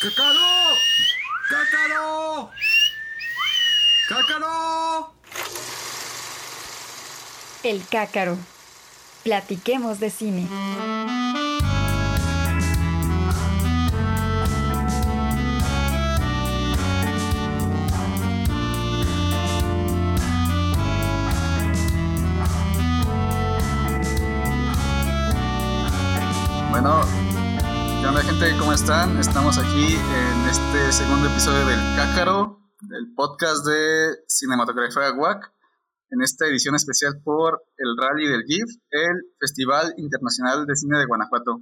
¡Cácaro! ¡Cácaro! ¡Cácaro! El cácaro. Platiquemos de cine. Bueno, ¿qué onda ¿Cómo están? Estamos aquí en este segundo episodio del Cácaro, del podcast de Cinematografía WAC, en esta edición especial por el Rally del GIF, el Festival Internacional de Cine de Guanajuato.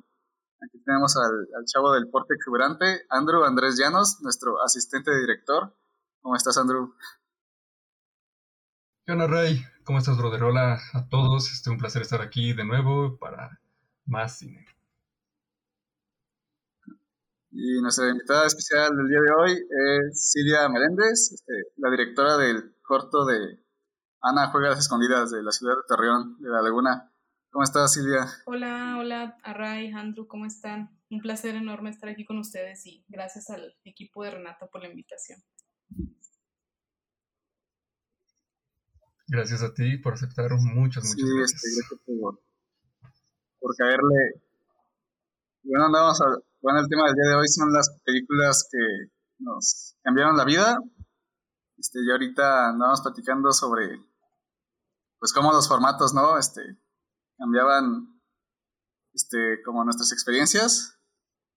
Aquí tenemos al, chavo del porte exuberante, Andrew Andrés Llanos, nuestro asistente de director. ¿Cómo estás, Andrew? ¿Qué onda, Ray? ¿Cómo estás, brother? Hola a todos. Es un placer estar aquí de nuevo para más cine. Y nuestra invitada especial del día de hoy es Silvia Meléndez, este, la directora del corto de Ana Juega a las Escondidas de la ciudad de Torreón, de La Laguna. ¿Cómo estás, Silvia? Hola, hola, Array, Andrew, ¿cómo están? Un placer enorme estar aquí con ustedes y gracias al equipo de Renato por la invitación. Gracias a ti por aceptar. Muchas, muchas Sí, gracias. este, gracias por, por caerle. Bueno, andamos a, bueno, el tema del día de hoy son las películas que nos cambiaron la vida. Este, y ahorita andamos platicando sobre, pues, cómo los formatos, ¿no? Este, cambiaban, este, como nuestras experiencias.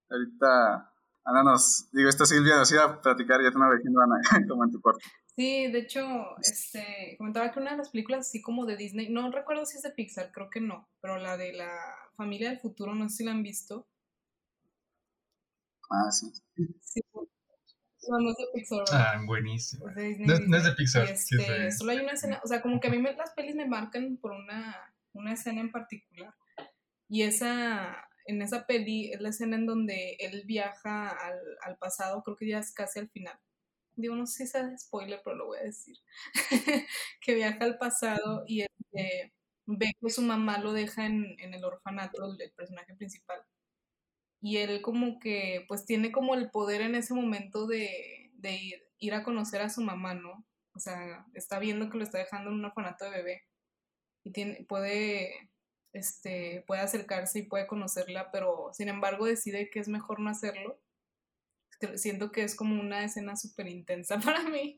Ahorita, Ana nos, digo, esta Silvia nos iba a platicar, ya te estaba diciendo Ana, como en tu corte. Sí, de hecho, este, comentaba que una de las películas así como de Disney, no recuerdo si es de Pixar, creo que no, pero la de la familia del futuro, no sé si la han visto. Ah, sí. Sí. No, no es de Pixar. ¿verdad? Ah, buenísimo. Es de Disney, No, es- no es de Disney. Pixar, sí es este, de- Solo hay una escena, o sea, como que a mí me- las pelis me marcan por una, una escena en particular. Y esa, en esa peli es la escena en donde él viaja al, al pasado, creo que ya es casi al final. Digo, no sé si sea spoiler, pero lo voy a decir. que viaja al pasado y este, ve que su mamá lo deja en, en el orfanato, el, el personaje principal. Y él como que, pues tiene como el poder en ese momento de, de ir, ir a conocer a su mamá, ¿no? O sea, está viendo que lo está dejando en un orfanato de bebé. Y tiene, puede, este, puede acercarse y puede conocerla, pero sin embargo decide que es mejor no hacerlo. Siento que es como una escena súper intensa para mí,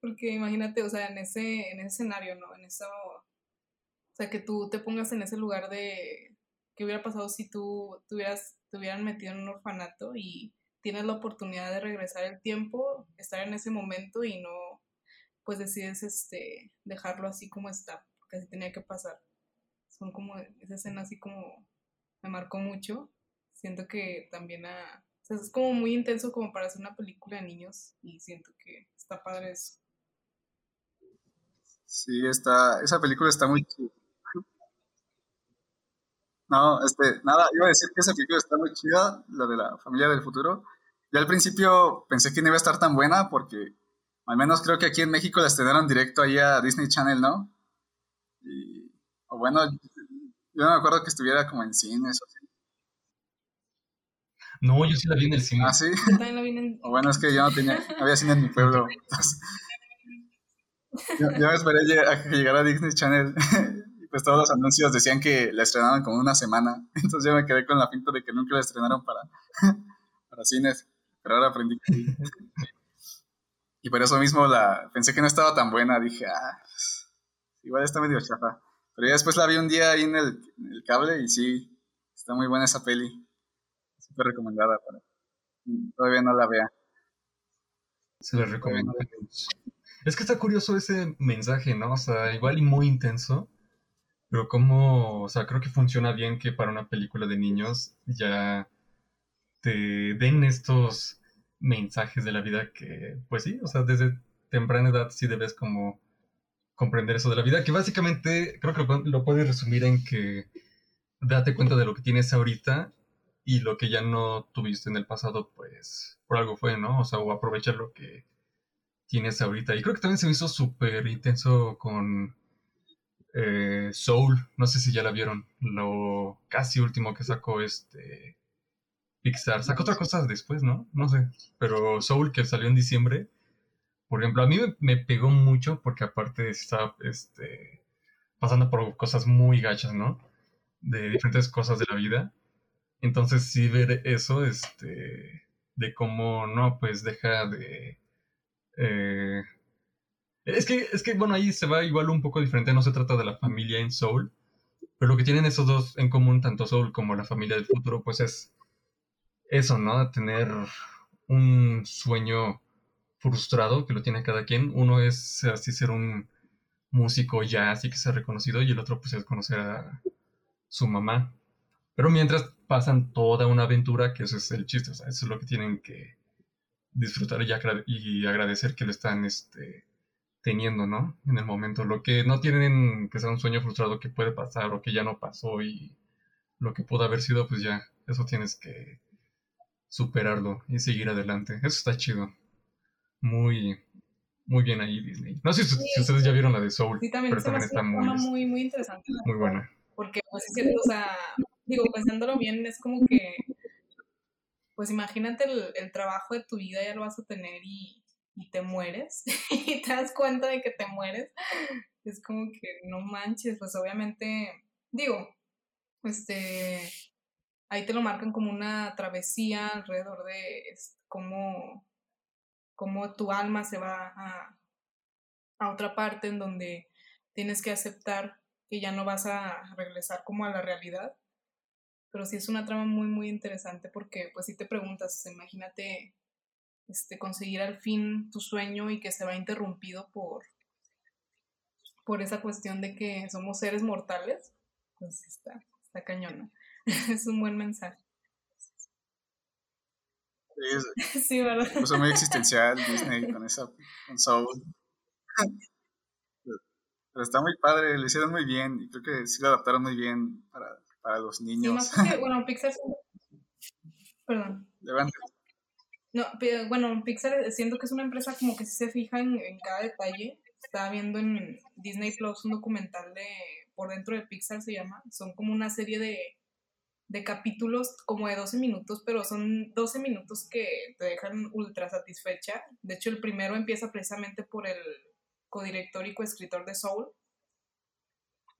porque imagínate, o sea, en ese, en ese escenario, ¿no? En eso, o sea, que tú te pongas en ese lugar de qué hubiera pasado si tú tuvieras, te hubieran metido en un orfanato y tienes la oportunidad de regresar el tiempo, estar en ese momento y no, pues decides este, dejarlo así como está, porque así tenía que pasar. Son como, esa escena así como me marcó mucho. Siento que también a, es como muy intenso como para hacer una película de niños y siento que está padre eso. Sí, está, esa película está muy chida. No, este, nada, iba a decir que esa película está muy chida, la de la familia del futuro. Yo al principio pensé que no iba a estar tan buena porque al menos creo que aquí en México la estrenaron directo ahí a Disney Channel, ¿no? Y, o bueno, yo no me acuerdo que estuviera como en cines o así. No, yo sí la vi en el cine. Ah, sí. Yo también la vi en... O bueno, es que yo no tenía, no había cine en mi pueblo. Entonces, yo, yo me esperé a que llegara Disney Channel pues todos los anuncios decían que la estrenaban como una semana. Entonces yo me quedé con la pinta de que nunca la estrenaron para, para cines. Pero ahora aprendí que sí. Y por eso mismo la pensé que no estaba tan buena. Dije, ah, pues, igual está medio chafa. Pero ya después la vi un día ahí en el, en el cable y sí, está muy buena esa peli. Súper recomendada para todavía no la vea. Se la recomiendo. Es que está curioso ese mensaje, ¿no? O sea, igual y muy intenso, pero como, o sea, creo que funciona bien que para una película de niños ya te den estos mensajes de la vida que, pues sí, o sea, desde temprana edad sí debes como comprender eso de la vida, que básicamente creo que lo, puedes resumir en que date cuenta de lo que tienes ahorita y lo que ya no tuviste en el pasado, pues por algo fue, ¿no? O sea, o aprovechar lo que tienes ahorita. Y creo que también se me hizo súper intenso con eh, Soul, no sé si ya la vieron, lo casi último que sacó este Pixar. Sacó otras cosas después, ¿no? No sé. Pero Soul, que salió en diciembre, por ejemplo, a mí me, pegó mucho porque aparte está este, pasando por cosas muy gachas, ¿no? De diferentes cosas de la vida. Entonces sí ver eso, este, de cómo, no, pues deja de... eh, es que, es que, bueno, ahí se va igual un poco diferente, no se trata de la familia en Soul, pero lo que tienen esos dos en común, tanto Soul como la familia del futuro, pues es eso, ¿no? Tener un sueño frustrado que lo tiene cada quien. Uno es así ser un músico ya así que sea reconocido y el otro pues es conocer a su mamá. Pero mientras pasan toda una aventura, que eso es el chiste, o sea, eso es lo que tienen que disfrutar y, agra- y agradecer que lo están este, teniendo, ¿no? En el momento. Lo que no tienen que sea un sueño frustrado que puede pasar o que ya no pasó y lo que pudo haber sido, pues ya, eso tienes que superarlo y seguir adelante. Eso está chido. Muy, muy bien ahí Disney. No sé si, si ustedes ya vieron la de Soul, Sí, también pero también está muy, muy, muy interesante. muy buena. Porque, pues, es cierto, o sea, digo, pensándolo bien, es como que, pues, imagínate el, el trabajo de tu vida, ya lo vas a tener y, y te mueres, y te das cuenta de que te mueres. Es como que no manches, pues, obviamente, digo, este, ahí te lo marcan como una travesía alrededor de cómo, cómo tu alma se va a, a otra parte en donde tienes que aceptar que ya no vas a regresar como a la realidad. Pero sí es una trama muy, muy interesante porque pues si te preguntas, imagínate este, conseguir al fin tu sueño y que se va interrumpido por, por esa cuestión de que somos seres mortales, pues está, está cañón, ¿no? es un buen mensaje. Es, Sí, ¿verdad? puso muy existencial Disney con esa con Soul. Pero está muy padre, lo hicieron muy bien y creo que sí lo adaptaron muy bien para, para los Sí, niños. más porque, bueno, Pixar... Perdón. Levante. No, pe- bueno, Pixar siento que es una empresa como que sí se fija en, en cada detalle. Estaba viendo en Disney Plus un documental de Por dentro de Pixar se llama. Son como una serie de, de capítulos como de 12 minutos, pero son 12 minutos que te dejan ultra satisfecha. De hecho, el primero empieza precisamente por el codirector y coescritor de Soul.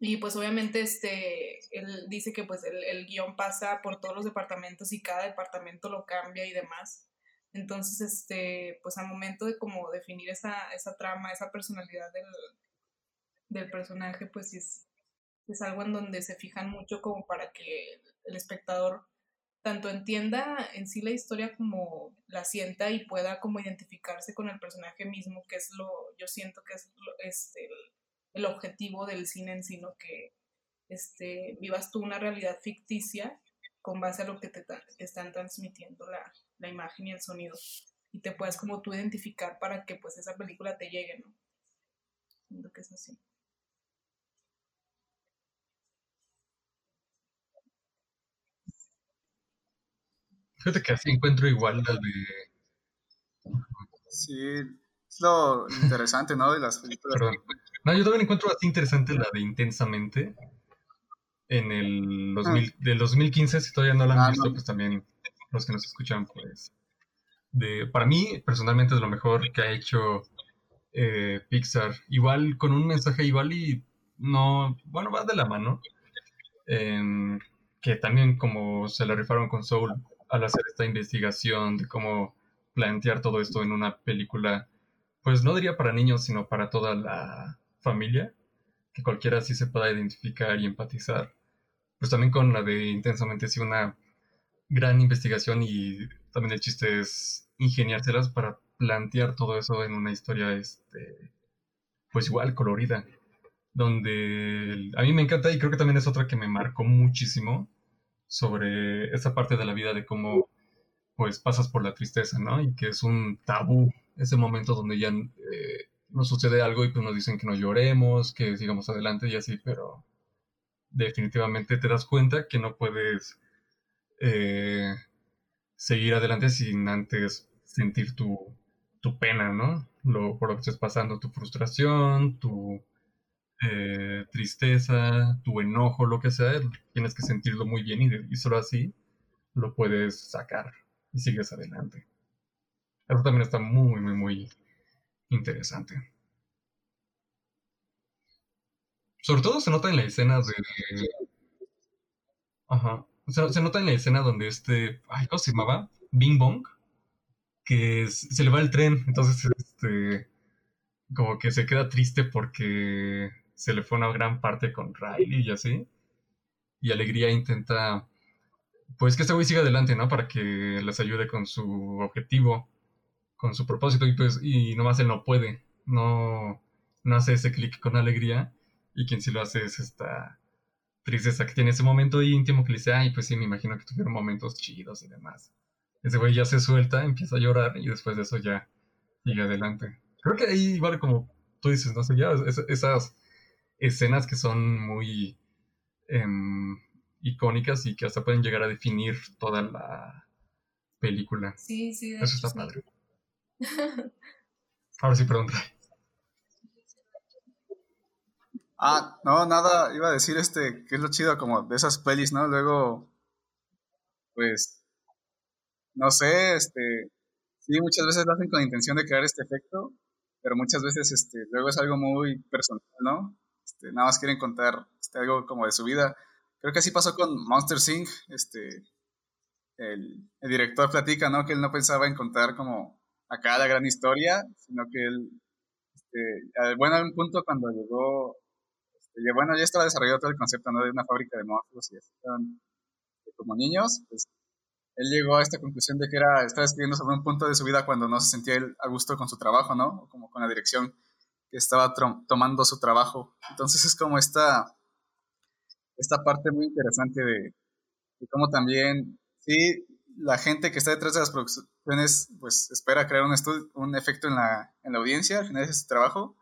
Y pues obviamente este, él dice que pues el, el guion pasa por todos los departamentos y cada departamento lo cambia y demás. Entonces, este, pues al momento de como definir esa, esa trama, esa personalidad del, del personaje, pues es, es algo en donde se fijan mucho como para que el espectador tanto entienda en sí la historia como la sienta y pueda como identificarse con el personaje mismo, que es lo, yo siento que es, lo- es el, objetivo del cine en sí. Que este, vivas tú una realidad ficticia con base a lo que te, te están transmitiendo la, la imagen y el sonido y te puedas como tú identificar para que pues esa película te llegue, ¿no? Siento que es así. Fíjate que así encuentro igual la de... Sí, es lo interesante, ¿no? De las películas. Perdón. No, yo también encuentro así interesante la de Intensamente. En el 2000, del 2015, si todavía no la han Ah, visto, no. pues también los que nos escuchan, pues... De, para mí, personalmente, es lo mejor que ha hecho eh, Pixar. Igual, con un mensaje igual y no... Bueno, va de la mano. Em, que también como se la rifaron con Soul al hacer esta investigación de cómo plantear todo esto en una película, pues no diría para niños, sino para toda la familia, que cualquiera sí se pueda identificar y empatizar. Pues también con la de Intensamente sí una gran investigación y también el chiste es ingeniárselas para plantear todo eso en una historia, este, pues igual colorida donde a mí me encanta y creo que también es otra que me marcó muchísimo sobre esa parte de la vida de cómo pues pasas por la tristeza, ¿no? Y que es un tabú ese momento donde ya eh, nos sucede algo y pues nos dicen que no lloremos, que sigamos adelante y así, pero definitivamente te das cuenta que no puedes eh, seguir adelante sin antes sentir tu, tu pena, ¿no? Lo, por lo que estés pasando, tu frustración, tu eh, tristeza, tu enojo, lo que sea, tienes que sentirlo muy bien y, y solo así lo puedes sacar y sigues adelante. Eso también está muy, muy, muy interesante. Sobre todo se nota en la escena de... Ajá. Se nota en la escena donde este... Ay, ¿cómo se llamaba? Bing Bong. Que se le va el tren. Entonces, este... Como que se queda triste porque se le fue una gran parte con Riley y así. Y Alegría intenta... Pues que este güey siga adelante, ¿no? Para que les ayude con su objetivo, con su propósito. Y pues, y nomás él no puede. No, no hace ese clic con Alegría y quien sí lo hace es esta tristeza que tiene ese momento íntimo que le dice, ay, pues sí, me imagino que tuvieron momentos chidos y demás. Ese güey ya se suelta, empieza a llorar y después de eso ya sigue adelante. Creo que ahí igual como tú dices, no sé, ya esas escenas que son muy em, icónicas y que hasta pueden llegar a definir toda la película. Sí, sí. Eso está padre. Ahora sí, perdón. Ah, no, nada, iba a decir este, que es lo chido como de esas pelis, ¿no? Luego, pues, no sé, este, sí, muchas veces lo hacen con intención de crear este efecto, pero muchas veces, este, luego es algo muy personal, ¿no? Este, nada más quieren contar este, algo como de su vida. Creo que así pasó con Monster Inc., este, el, director platica, ¿no? Que él no pensaba en contar como acá la gran historia, sino que él, este, bueno, en un punto cuando llegó y bueno, ya estaba desarrollado todo el concepto ¿no? de una fábrica de monstruos y eh, como niños, pues él llegó a esta conclusión de que era, estaba escribiendo sobre un punto de su vida cuando no se sentía a gusto con su trabajo, ¿no? Como con la dirección que estaba tomando su trabajo. Entonces es como esta, esta parte muy interesante de, de cómo también, sí, la gente que está detrás de las producciones, pues espera crear un, un efecto en la, en la audiencia, al final es su trabajo,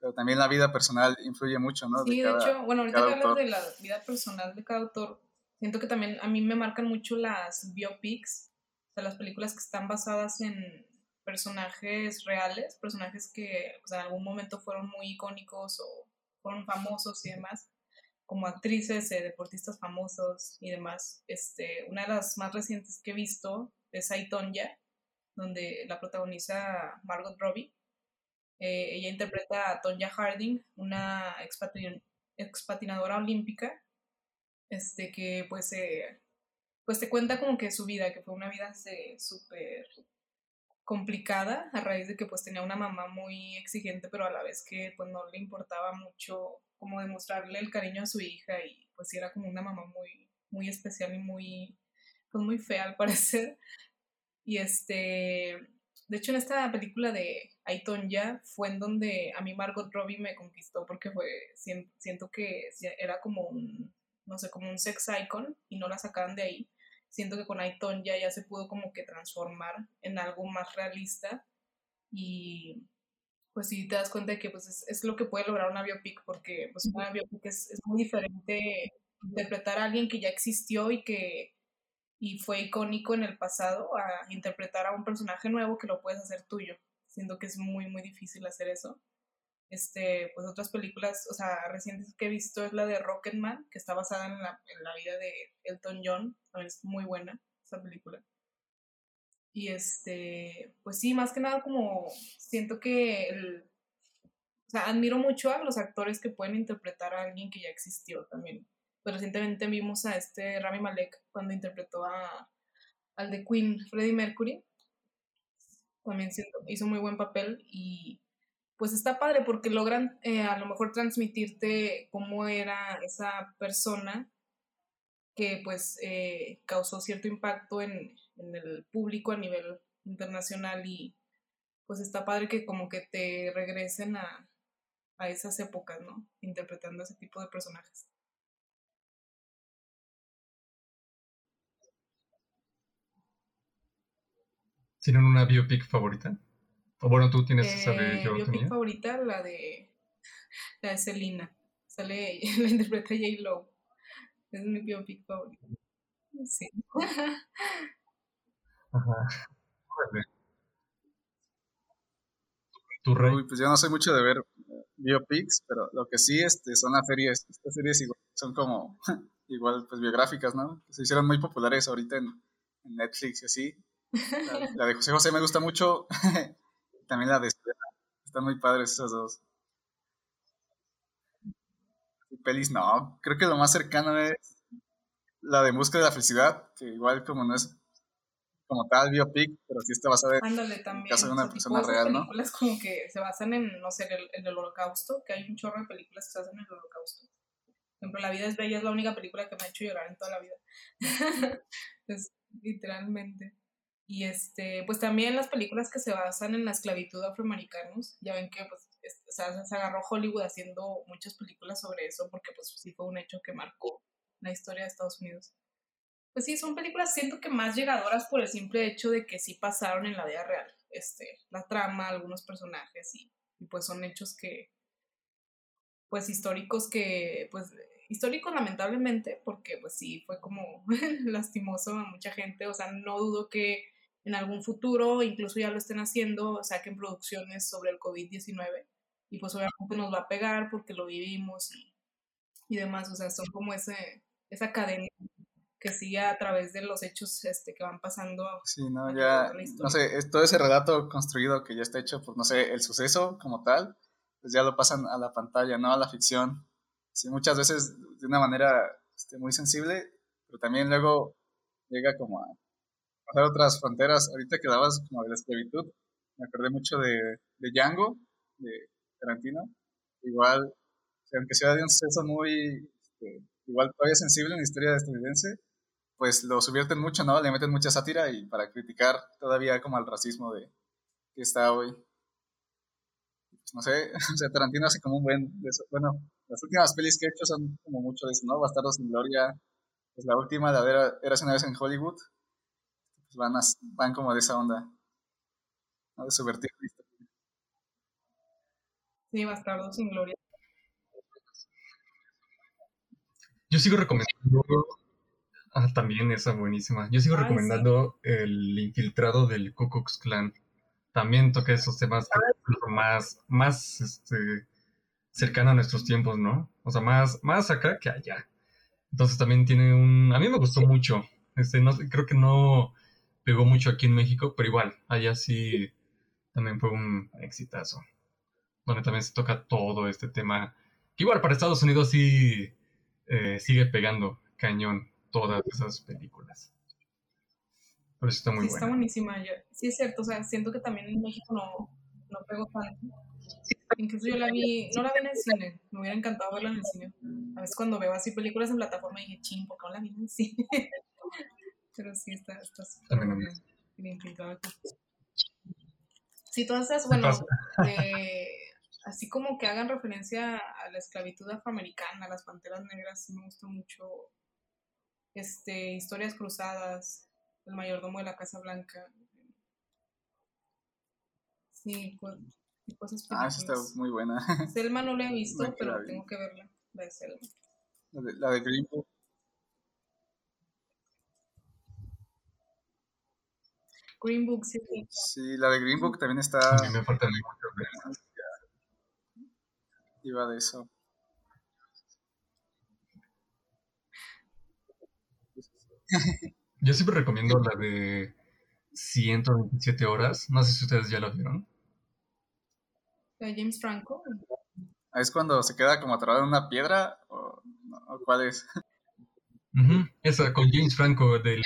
pero también la vida personal influye mucho, ¿no? Sí, de, hecho, bueno, ahorita que hablas de la vida personal de cada autor, siento que también a mí me marcan mucho las biopics, o sea, las películas que están basadas en personajes reales, personajes que en algún momento fueron muy icónicos o fueron famosos y demás, como actrices, eh, deportistas famosos y demás. Este, una de las más recientes que he visto es Aitonya, donde la protagoniza Margot Robbie eh, ella interpreta a Tonya Harding, una expatinadora olímpica, este, que pues, pues te cuenta como que su vida, que fue una vida súper complicada a raíz de que pues tenía una mamá muy exigente, pero a la vez que pues no le importaba mucho como demostrarle el cariño a su hija y pues era como una mamá muy, muy especial y muy, pues muy fea al parecer. Y este, de hecho, en esta película de Aitonya fue en donde a mí Margot Robbie me conquistó porque fue, siento que era como un, no sé, como un sex icon y no la sacaban de ahí. Siento que con Aitonya ya se pudo como que transformar en algo más realista y pues sí te das cuenta de que pues es, lo que puede lograr una biopic porque pues una biopic es, es muy diferente interpretar a alguien que ya existió y que y fue icónico en el pasado a interpretar a un personaje nuevo que lo puedes hacer tuyo. Siento que es muy, muy difícil hacer eso. Este, pues otras películas, o sea, recientes que he visto es la de Rocketman, que está basada en la, en la vida de Elton John, también es muy buena esa película. Y este, pues sí, más que nada como siento que el, o sea, admiro mucho a los actores que pueden interpretar a alguien que ya existió también pues recientemente vimos a este Rami Malek cuando interpretó a, al de Queen, Freddie Mercury. También hizo muy buen papel y pues está padre porque logran eh, a lo mejor transmitirte cómo era esa persona que pues eh, causó cierto impacto en, en, el público a nivel internacional y pues está padre que como que te regresen a, a esas épocas, ¿no? Interpretando ese tipo de personajes. ¿Tienen una biopic favorita? O bueno, tú tienes esa de eh, yo biopic favorita, la de la de Selena. Sale, la interpreta J. Lo. Es mi biopic favorita. Sí. Ajá. ¿Tu rey? Uy, pues yo no soy mucho de ver biopics, pero lo que sí este, son las series, estas series igual, son como igual pues biográficas, ¿no? Se hicieron muy populares ahorita en, en Netflix y así. La, la de José José me gusta mucho. También la de Estela. Están muy padres esas dos. Pelis, no. Creo que lo más cercano es la de En Busca de la Felicidad, que igual como no es como tal biopic, pero sí está basada en también. caso de una o sea, persona real, ¿no? películas como que se basan en, no sé, el, en el holocausto, que hay un chorro de películas que se basan en el holocausto. Por ejemplo, La vida es bella es la única película que me ha hecho llorar en toda la vida. es, literalmente. Y este, pues también las películas que se basan en la esclavitud afroamericanos, ya ven que pues se agarró Hollywood haciendo muchas películas sobre eso, porque pues sí fue un hecho que marcó la historia de Estados Unidos. Pues sí, son películas siento que más llegadoras por el simple hecho de que sí pasaron en la vida real. Este, la trama, algunos personajes y, y pues son hechos que, pues históricos que, pues históricos lamentablemente, porque pues sí fue como lastimoso a mucha gente, o sea, no dudo que en algún futuro, incluso ya lo estén haciendo, saquen producciones sobre el COVID-19 y pues obviamente nos va a pegar porque lo vivimos y, y demás, o sea, son como ese, esa cadena que sigue a través de los hechos este, que van pasando. Sí, no, ya, no sé, es todo ese relato construido que ya está hecho por, no sé, el suceso como tal, pues ya lo pasan a la pantalla, no a la ficción. Sí, muchas veces de una manera este, muy sensible, pero también luego llega como a pasar otras fronteras. Ahorita que dabas como de la esclavitud, me acordé mucho de, de Django, de Tarantino. Igual, aunque sea de un suceso muy, este, igual todavía sensible en la historia estadounidense, pues lo subvierten mucho, ¿no? Le meten mucha sátira y para criticar todavía como al racismo de que está hoy. Pues no sé, o sea, Tarantino hace como un buen de eso. Bueno, las últimas pelis que he hecho son como mucho de eso, ¿no? Bastardos sin Gloria, pues la última, de Era- Eras una vez en Hollywood, pues van, as- van como de esa onda, ¿no? De subvertir la historia. Sí, Bastardo sin Gloria. Yo sigo recomendando. Ah, también esa buenísima. Yo sigo Ay, recomendando El Infiltrado del Ku Klux Klan. También toca esos temas que son más, más este, cercano a nuestros tiempos, ¿no? O sea, más, más acá que allá. Entonces también tiene un. A mí me gustó mucho. Este, no, creo que no pegó mucho aquí en México, pero igual, allá sí también fue un exitazo. Donde también se toca todo este tema. Que igual para Estados Unidos sí eh, sigue pegando cañón todas esas películas. Por eso está muy sí, está buena. buenísima. Yo, sí, es cierto. O sea, siento que también en México no, no pegó tanto. Incluso yo la vi, no la vi en el cine. Me hubiera encantado verla en el cine. A veces cuando veo así películas en plataforma dije, ching, ¿por qué no la vi en el cine? Pero sí, está, está súper También a mí. buena. El infiltrado. Sí, todas esas, ¿Qué bueno, de- así como que hagan referencia a la esclavitud afroamericana, a las panteras negras, me gusta mucho. Este, historias cruzadas, el mayordomo de la Casa Blanca. Sí, co- y cosas Ah, esa está muy buena. Selma no la he visto, pero tengo que verla, la de Selma. La de, la de Green Book. Green Book, sí, sí. La de Green Book también A está, mí me falta mucho ver. iba de eso. Yo siempre recomiendo la de 127 horas. No sé si ustedes ya la vieron. La de James Franco. Ah, ¿Es cuando se queda como atorado en una piedra? ¿O, no, ¿o cuál es? Esa con James Franco del,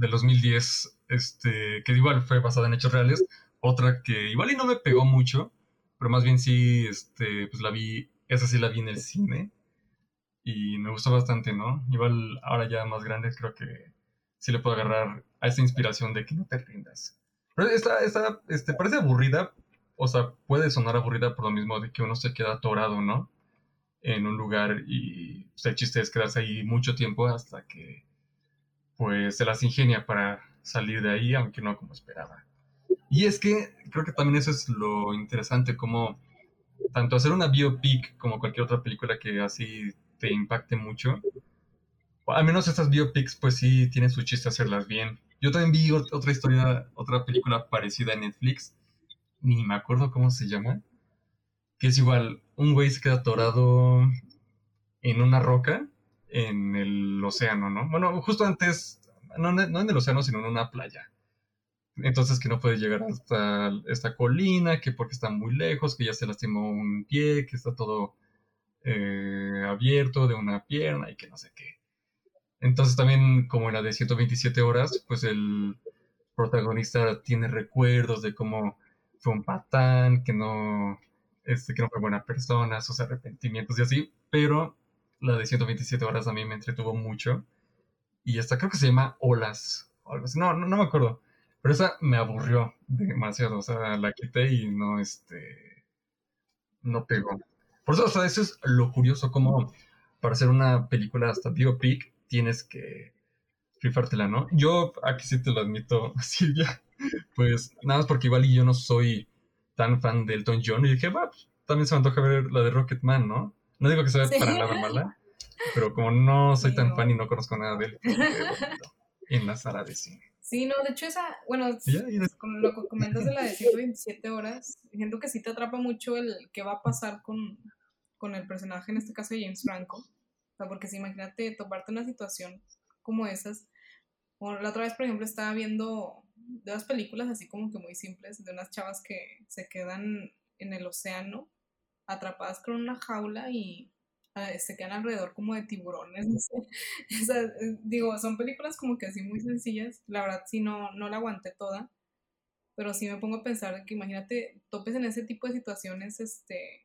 del 2010, este, que igual fue basada en hechos reales. Otra que igual y no me pegó mucho, pero más bien sí, este, pues la vi, esa sí la vi en el cine y me gustó bastante, ¿no? Igual ahora ya más grande creo que sí le puedo agarrar a esa inspiración de que no te rindas. Pero esta, esta, este, parece aburrida, o sea, puede sonar aburrida por lo mismo de que uno se queda atorado, ¿no? en un lugar y pues, el chiste es quedarse ahí mucho tiempo hasta que pues se las ingenia para salir de ahí, aunque no como esperaba. Y es que creo que también eso es lo interesante, como tanto hacer una biopic como cualquier otra película que así te impacte mucho, al menos estas biopics pues sí tienen su chiste hacerlas bien. Yo también vi ot- otra historia, otra película parecida en Netflix, ni me acuerdo cómo se llama, que es igual, un güey se queda atorado en una roca en el océano, ¿no? Bueno, justo antes no, en el océano, sino en una playa. Entonces que no puede llegar hasta esta colina, que porque está muy lejos, que ya se lastimó un pie, que está todo eh, abierto de una pierna y que no sé qué. Entonces también como en la de 127 horas, pues el protagonista tiene recuerdos de cómo fue un patán, que no, este, que no fue buena persona, sus arrepentimientos y así, pero la de 127 horas a mí me entretuvo mucho. Y esta creo que se llama Olas. No, no, no me acuerdo. Pero esa me aburrió demasiado. O sea, la quité y no, este. No pegó. Por eso, o sea, eso es lo curioso, como para hacer una película hasta biopic tienes que rifártela, ¿no? Yo aquí sí te lo admito, Silvia. Pues nada más porque igual y yo no soy tan fan del Elton John y dije, va, pues, también se me antoja ver la de Rocketman, ¿no? No digo que sea para nada mala, pero como no soy tan fan y no conozco nada de él, en la sala de cine. Sí, no, de hecho esa, bueno, con lo que comentas de la de 127 horas, siento que sí te atrapa mucho el qué va a pasar con, con el personaje, en este caso de James Franco. O sea, porque si imagínate toparte una situación como esas. la otra vez, por ejemplo, estaba viendo de dos películas así como que muy simples, de unas chavas que se quedan en el océano atrapadas con una jaula y ah, se quedan alrededor como de tiburones, no sé. Eh, digo, son películas como que así muy sencillas. La verdad sí no, no la aguanté toda. Pero sí me pongo a pensar que imagínate, topes en ese tipo de situaciones, este,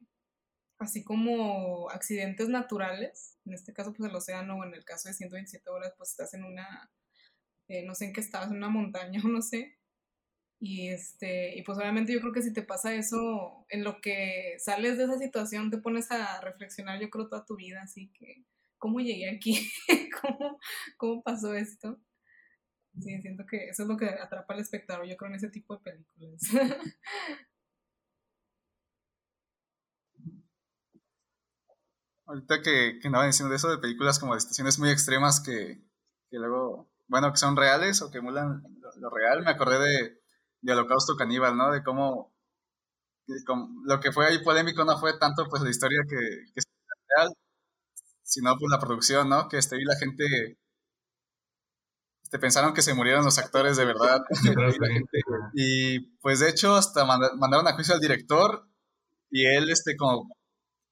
así como accidentes naturales, en este caso pues el océano o en el caso de 127 horas pues estás en una, eh, no sé en qué estabas, en una montaña o no sé, y este, y pues obviamente yo creo que si te pasa eso, en lo que sales de esa situación te pones a reflexionar, yo creo, toda tu vida, así que, ¿cómo llegué aquí? ¿Cómo, ¿Cómo pasó esto? Sí, siento que eso es lo que atrapa al espectador, yo creo, en ese tipo de películas. Ahorita que, que diciendo de eso, de películas como de situaciones muy extremas que, que luego, bueno, que son reales o que emulan lo real, me acordé de de Holocausto Caníbal, ¿no? De cómo, lo que fue ahí polémico no fue tanto pues la historia que, que es real, sino pues la producción, ¿no? Que este, y la gente este, pensaron que se murieron los actores de verdad. y pues de hecho hasta mandaron a juicio al director y él, este, como,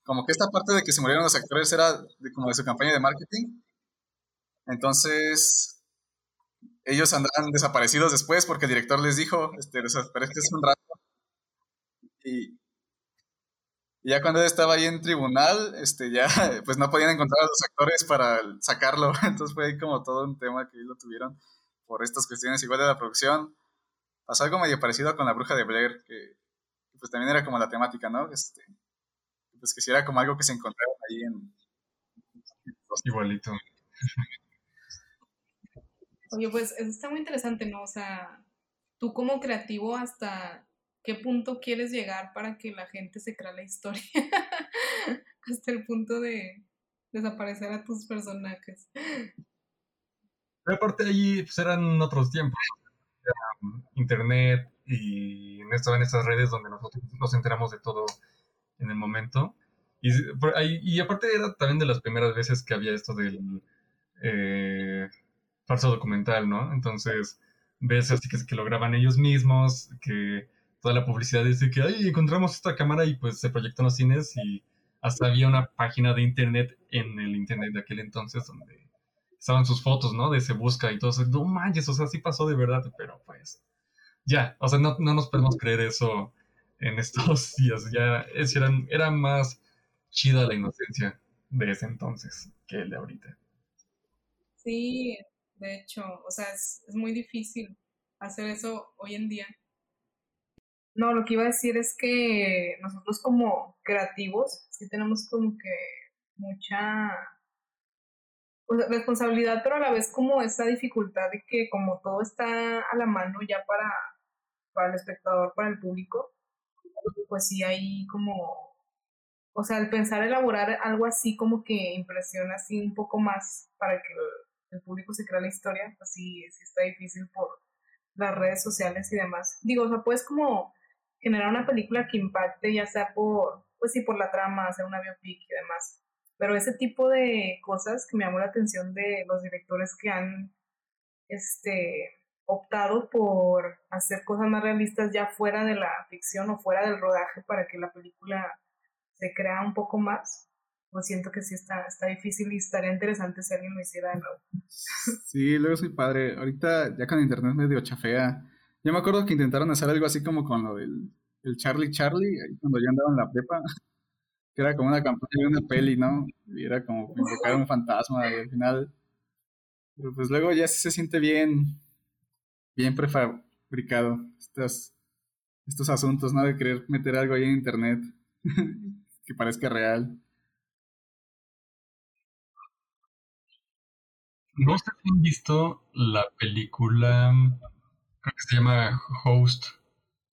como que esta parte de que se murieron los actores era de, como de su campaña de marketing. Entonces, ellos andaban desaparecidos después porque el director les dijo, este, desapareces un rato. Y, ya cuando estaba ahí en tribunal, este, ya pues no podían encontrar a los actores para sacarlo. Entonces fue ahí como todo un tema que lo tuvieron por estas cuestiones igual de la producción. Pasó algo medio parecido con la bruja de Blair, que, pues también era como la temática, ¿no? Este, pues que si era como algo que se encontraba ahí en... Igualito. Oye, pues está muy interesante, ¿no? O sea, tú como creativo, ¿hasta qué punto quieres llegar para que la gente se crea la historia? hasta el punto de desaparecer a tus personajes. Pero aparte allí pues, eran otros tiempos. internet y estaban esas redes donde nosotros nos enteramos de todo en el momento. Y, y aparte era también de las primeras veces que había esto del... Eh, falso documental, ¿no? Entonces, ves así que, lo graban ellos mismos, que toda la publicidad dice que, ay, encontramos esta cámara y pues se proyectó en los cines y hasta había una página de internet en el internet de aquel entonces donde estaban sus fotos, ¿no? De se busca y todo eso. No manches, o sea, sí pasó de verdad, pero pues ya, o sea, no, no nos podemos creer eso en estos días. Ya es, era, era más chida la inocencia de ese entonces que el de ahorita. Sí, de hecho, o sea, es, muy difícil hacer eso hoy en día. No, lo que iba a decir es que nosotros como creativos sí tenemos como que mucha responsabilidad, pero a la vez como esa dificultad de que como todo está a la mano ya para, para el espectador, para el público, pues sí hay como, o sea, el pensar elaborar algo así como que impresiona así un poco más para que el público se crea la historia, así sí, está difícil por las redes sociales y demás. Digo, o sea, puedes como generar una película que impacte, ya sea por, pues sí, por la trama, hacer una biopic y demás. Pero ese tipo de cosas que me llamó la atención de los directores que han este, optado por hacer cosas más realistas ya fuera de la ficción o fuera del rodaje para que la película se crea un poco más. Pues siento que sí está, está difícil y estaría interesante si alguien lo hiciera de nuevo. Sí, luego soy padre. Ahorita ya con internet medio chafea. Yo me acuerdo que intentaron hacer algo así como con lo del el Charlie Charlie, ahí cuando yo andaba en la prepa, que era como una campaña de una peli, ¿no? Y era como invocar un fantasma y al final. Pero pues luego ya se siente bien, bien prefabricado estos, estos asuntos, ¿no? De querer meter algo ahí en internet que parezca real. No sé si han visto la película, creo que se llama Host,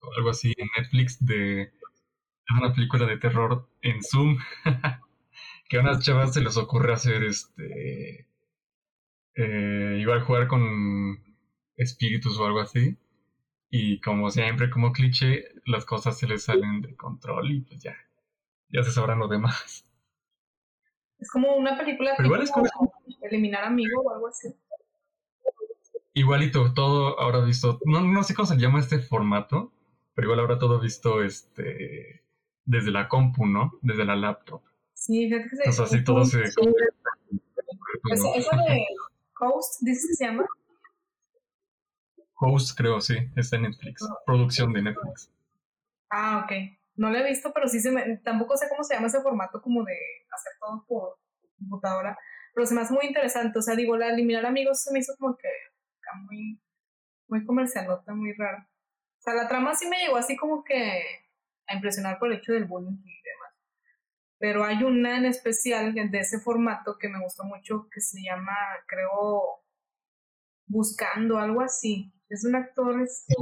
o algo así, en Netflix, de es una película de terror en Zoom, que a unas chavas se les ocurre hacer este, eh, igual jugar con espíritus o algo así, y como siempre, como cliché, las cosas se les salen de control y pues ya, ya se sabrán lo demás. Es como una película Pero igual es como- Eliminar Amigo o algo así. Igualito, todo ahora visto, no, no sé cómo se llama este formato, pero igual ahora todo visto este desde la compu, ¿no? Desde la laptop. Sí, fíjate que se... Entonces así todo se... Esa, esa de Host, ¿dices que se llama? Host, creo, sí, está en Netflix. Producción de Netflix. Ah, ok. No lo he visto, pero sí se me... Tampoco sé cómo se llama ese formato como de hacer todo por computadora, pero se me hace muy interesante. O sea, digo, la eliminar amigos se me hizo como que muy, muy comercialota, muy rara. O sea, la trama sí me llegó así como que a impresionar por el hecho del bullying y demás. Pero hay una en especial de ese formato que me gustó mucho que se llama, creo, Buscando, algo así. Es un actor, este,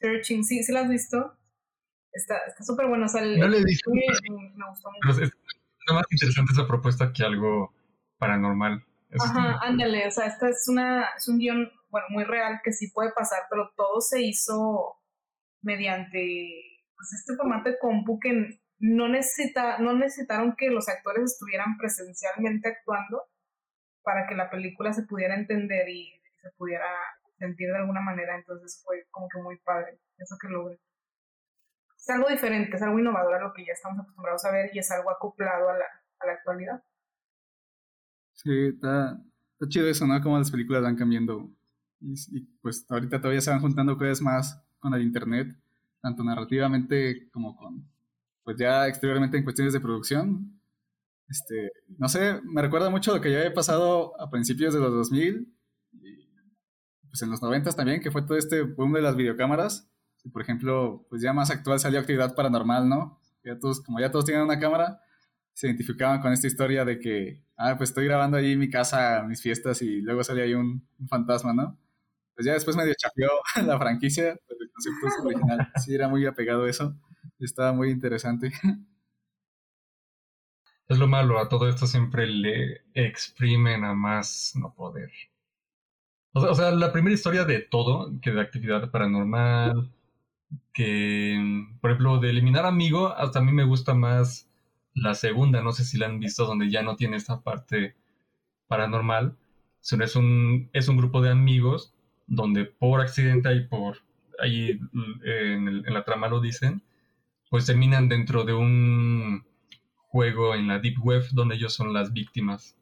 Searching, ¿sí, ¿sí la has visto? Está está súper bueno, o sea, el- No le he visto, me, me gustó mucho. Pero es, es más interesante esa propuesta que algo paranormal. Eso Ajá, ándale, o sea, esta es una, es un guion, bueno, muy real que sí puede pasar, pero todo se hizo mediante pues, este formato de compu que no necesita, no necesitaron que los actores estuvieran presencialmente actuando para que la película se pudiera entender y se pudiera sentir de alguna manera, entonces fue como que muy padre eso que logré. Es algo diferente, es algo innovador a lo que ya estamos acostumbrados a ver y es algo acoplado a la, a la actualidad. Sí, está, está chido eso, ¿no? Como las películas van cambiando. Y, y, pues ahorita todavía se van juntando cosas más con el internet, tanto narrativamente como con, pues ya exteriormente en cuestiones de producción. Este, no sé, me recuerda mucho lo que ya había pasado a principios de los 2000 y pues en los 90 también, que fue todo este boom de las videocámaras. Y, por ejemplo, pues ya más actual salió Actividad Paranormal, ¿no? Ya todos, como ya todos tienen una cámara, se identificaban con esta historia de que, ah, pues estoy grabando ahí en mi casa mis fiestas y luego sale ahí un, fantasma, ¿no? Pues ya después medio chapeó la franquicia, pero el concepto es original. Sí, era muy apegado a eso. Estaba muy interesante. Es lo malo, a todo esto siempre le exprimen a más no poder. O sea, o sea, la primera historia de todo, que de actividad paranormal, que, por ejemplo, de eliminar amigo, hasta a mí me gusta más la segunda, no sé si la han visto, donde ya no tiene esta parte paranormal, sino es un, es un grupo de amigos donde por accidente y por ahí en, el- en la trama lo dicen, pues terminan dentro de un juego en la Deep Web donde ellos son las víctimas.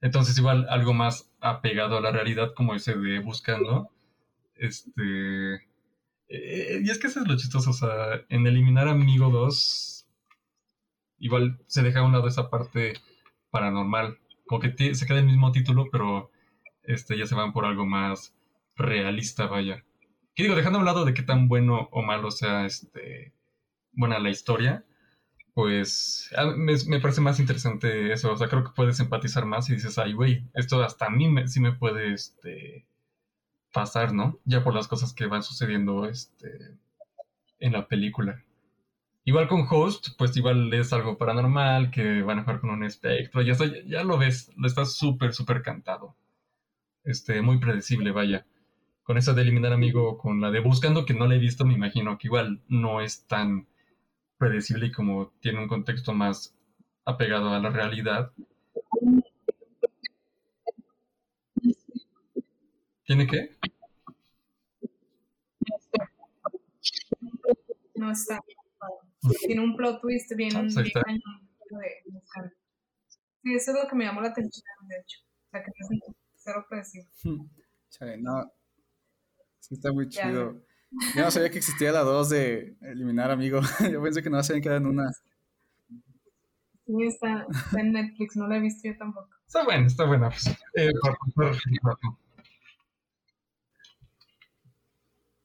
Entonces igual algo más apegado a la realidad como ese de buscando. Este... eh, y es que eso es lo chistoso, o sea, en Eliminar Amigo 2 igual se deja a un lado esa parte paranormal. Como que se queda el mismo título, pero este ya se van por algo más realista, vaya. ¿Qué digo? Dejando a un lado de qué tan bueno o malo sea este buena la historia, pues me parece más interesante eso. O sea, creo que puedes empatizar más y dices, ay, güey, esto hasta a mí me- sí me puede este, pasar, ¿no? Ya por las cosas que van sucediendo este, en la película. Igual con Host, pues igual es algo paranormal, que van a jugar con un espectro, ya, está- ya lo ves, lo está súper, súper cantado. Este, muy predecible, vaya. Con esa de eliminar amigo, con la de buscando, que no la he visto, me imagino que igual no es tan predecible y como tiene un contexto más apegado a la realidad. ¿Tiene qué? No está. Tiene un plot twist bien, Ah, pues bien cañón. Sí, eso es lo que me llamó la atención, de hecho. O sea, que no es cero predecible. Chale, no. Sí, está muy Ya, chido. Yo no sabía que existía la 2 de eliminar amigo. Yo pensé que no se habían quedado en una. Sí, está, está en Netflix, no la he visto yo tampoco. Está buena, está buena. Pues, eh.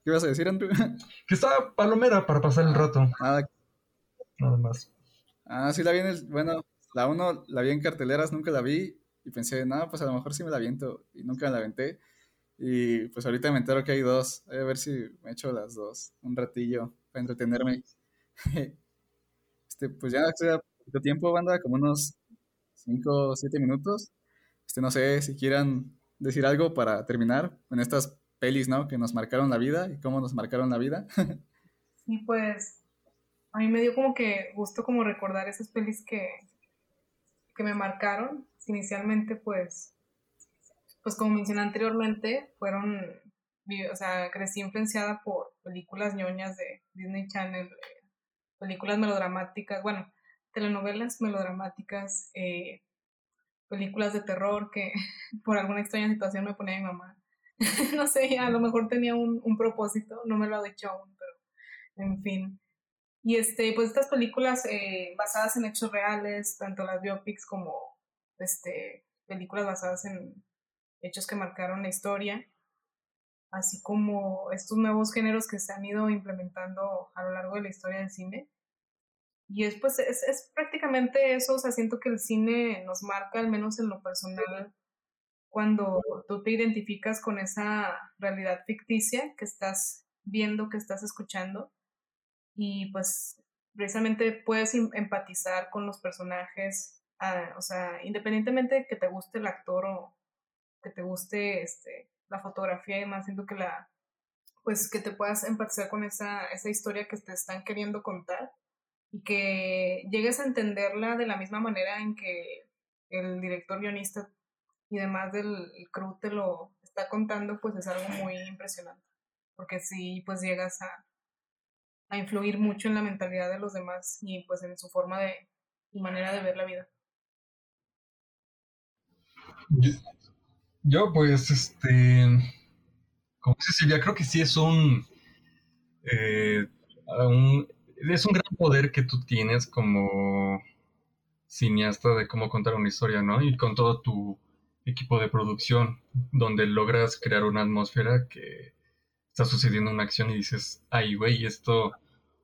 ¿Qué ibas a decir, Andrew? Que está palomera para pasar el rato, Ah, nada más. ah, sí la vi en el... Bueno, la 1 la vi en carteleras, nunca la vi. Y pensé, no, pues a lo mejor sí me la aviento. Y nunca me la aventé. Y pues ahorita me entero que hay dos. Voy a ver si me echo las dos. Un ratillo para entretenerme. Este, pues ya queda poquito tiempo, banda, como unos 5 o 7 minutos. Este, no sé si quieran decir algo para terminar en estas pelis, ¿no? Que nos marcaron la vida y cómo nos marcaron la vida. Sí, pues a mí me dio como que gusto como recordar esas pelis que, que me marcaron. Inicialmente, pues, pues como mencioné anteriormente, fueron, o sea, crecí influenciada por películas ñoñas de Disney Channel, eh, películas melodramáticas, bueno, telenovelas melodramáticas, eh, películas de terror que por alguna extraña situación me ponía mi mamá. no sé, a lo mejor tenía un, un propósito, no me lo ha dicho aún, pero en fin. Y este, pues estas películas eh, basadas en hechos reales, tanto las biopics como este, películas basadas en hechos que marcaron la historia, así como estos nuevos géneros que se han ido implementando a lo largo de la historia del cine. Y es, pues, es, es prácticamente eso, o sea, siento que el cine nos marca, al menos en lo personal, cuando tú te identificas con esa realidad ficticia que estás viendo, que estás escuchando, y pues precisamente puedes em- empatizar con los personajes, ah, o sea, independientemente de que te guste el actor o que te guste este, la fotografía y demás, siento que la, pues que te puedas empatizar con esa, esa historia que te están queriendo contar y que llegues a entenderla de la misma manera en que el director guionista y demás del crew te lo está contando, pues es algo muy impresionante, porque sí, pues llegas a, a influir mucho en la mentalidad de los demás y pues en su forma de y manera de ver la vida. Yo, pues, este, como dice Silvia, creo que sí es un, eh, un- es un gran poder que tú tienes como cineasta de cómo contar una historia, ¿no? Y con todo tu equipo de producción, donde logras crear una atmósfera que está sucediendo una acción y dices, ay, güey, esto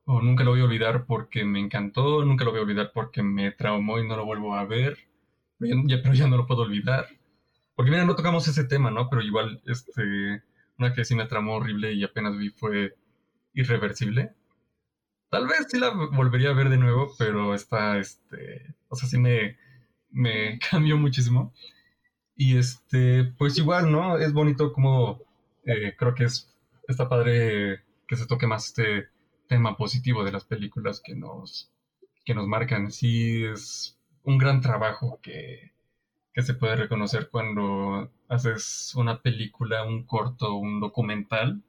o nunca lo voy a olvidar porque me encantó, nunca lo voy a olvidar porque me traumó y no lo vuelvo a ver, pero ya, no lo puedo olvidar. Porque mira, no tocamos ese tema, ¿no? Pero igual, este, una que sí me tramó horrible y apenas vi fue Irreversible. Tal vez sí la volvería a ver de nuevo, pero está, este, o sea, sí me, me cambió muchísimo. Y este, pues igual, ¿no? Es bonito como, eh, creo que es, está padre que se toque más este tema positivo de las películas que nos, que nos marcan. Sí, es un gran trabajo que, que se puede reconocer cuando haces una película, un corto, un documental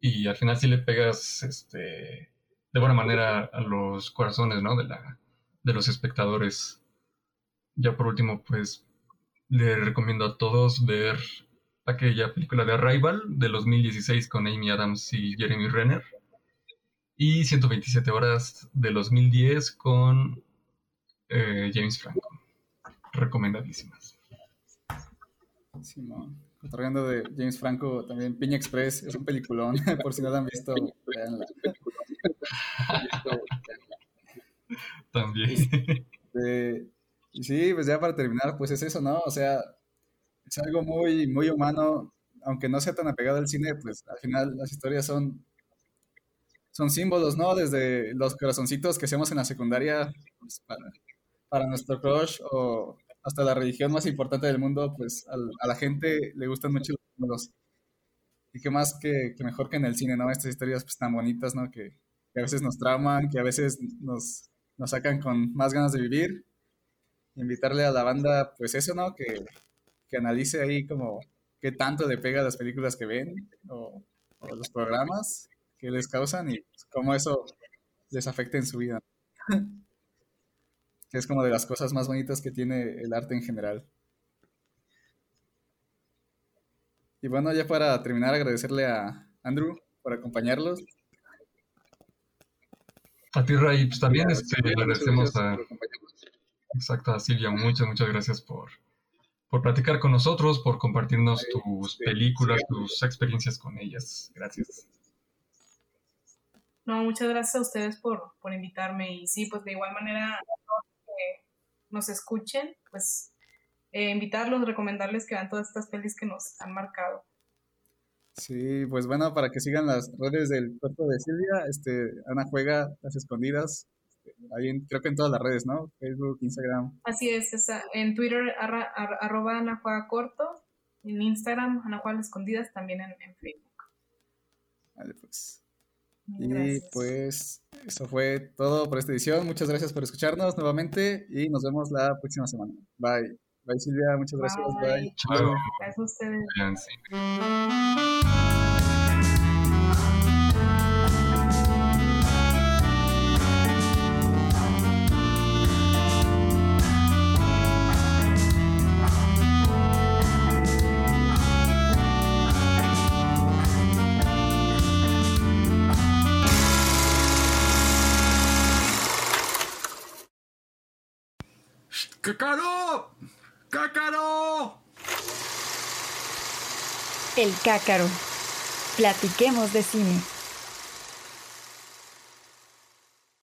y al final sí le pegas este, de buena manera a los corazones, ¿no? De, la, de los espectadores. Ya por último, pues le recomiendo a todos ver aquella película de Arrival de 2016 con Amy Adams y Jeremy Renner y 127 horas de 2010 con eh, James Franco. Recomendadísimas. Simón. Cotorreando de James Franco, también Piña Express, es un peliculón, por si no lo han visto. También. Este, y sí, pues ya para terminar, pues es eso, ¿no? O sea, es algo muy, muy humano, aunque no sea tan apegado al cine, pues al final las historias son, son símbolos, ¿no? Desde los corazoncitos que hacemos en la secundaria pues, para, nuestro crush o hasta la religión más importante del mundo, pues al- a la gente le gustan mucho los símbolos. Y qué más que, que mejor que en el cine, ¿no? Estas historias pues tan bonitas, ¿no? Que, que a veces nos trauman, que a veces nos, nos sacan con más ganas de vivir. Invitarle a la banda, pues eso, ¿no? Que, que analice ahí como qué tanto le pega a las películas que ven o, o los programas que les causan y cómo eso les afecta en su vida. que es como de las cosas más bonitas que tiene el arte en general. Y bueno, ya para terminar, agradecerle a Andrew por acompañarlos. A ti, Ray, pues también Ya, este, le agradecemos a, exacto, a Silvia, muchas, muchas gracias por, por platicar con nosotros, por compartirnos Sí, tus sí, películas, sí. tus experiencias con ellas. Gracias. No, muchas gracias a ustedes por, por invitarme y sí, pues de igual manera que nos escuchen, pues eh, invitarlos, recomendarles que vean todas estas pelis que nos han marcado. Sí, pues bueno, para que sigan las redes del cuerpo de Silvia, este, Ana juega las escondidas, este, ahí en- creo que en todas las redes, ¿no? Facebook, Instagram. Así es, esa- en Twitter arra- ar- arroba Ana Juega Corto, en Instagram Ana Juega Las Escondidas, también en, en Facebook. Vale, pues. Y pues eso fue todo por esta edición. Muchas gracias por escucharnos nuevamente y nos vemos la próxima semana. Bye. Bye Silvia, muchas gracias. Bye. Bye. Chao. Gracias a ustedes. Sí. ¡Cácaro! ¡Cácaro! El cácaro. Platiquemos de cine.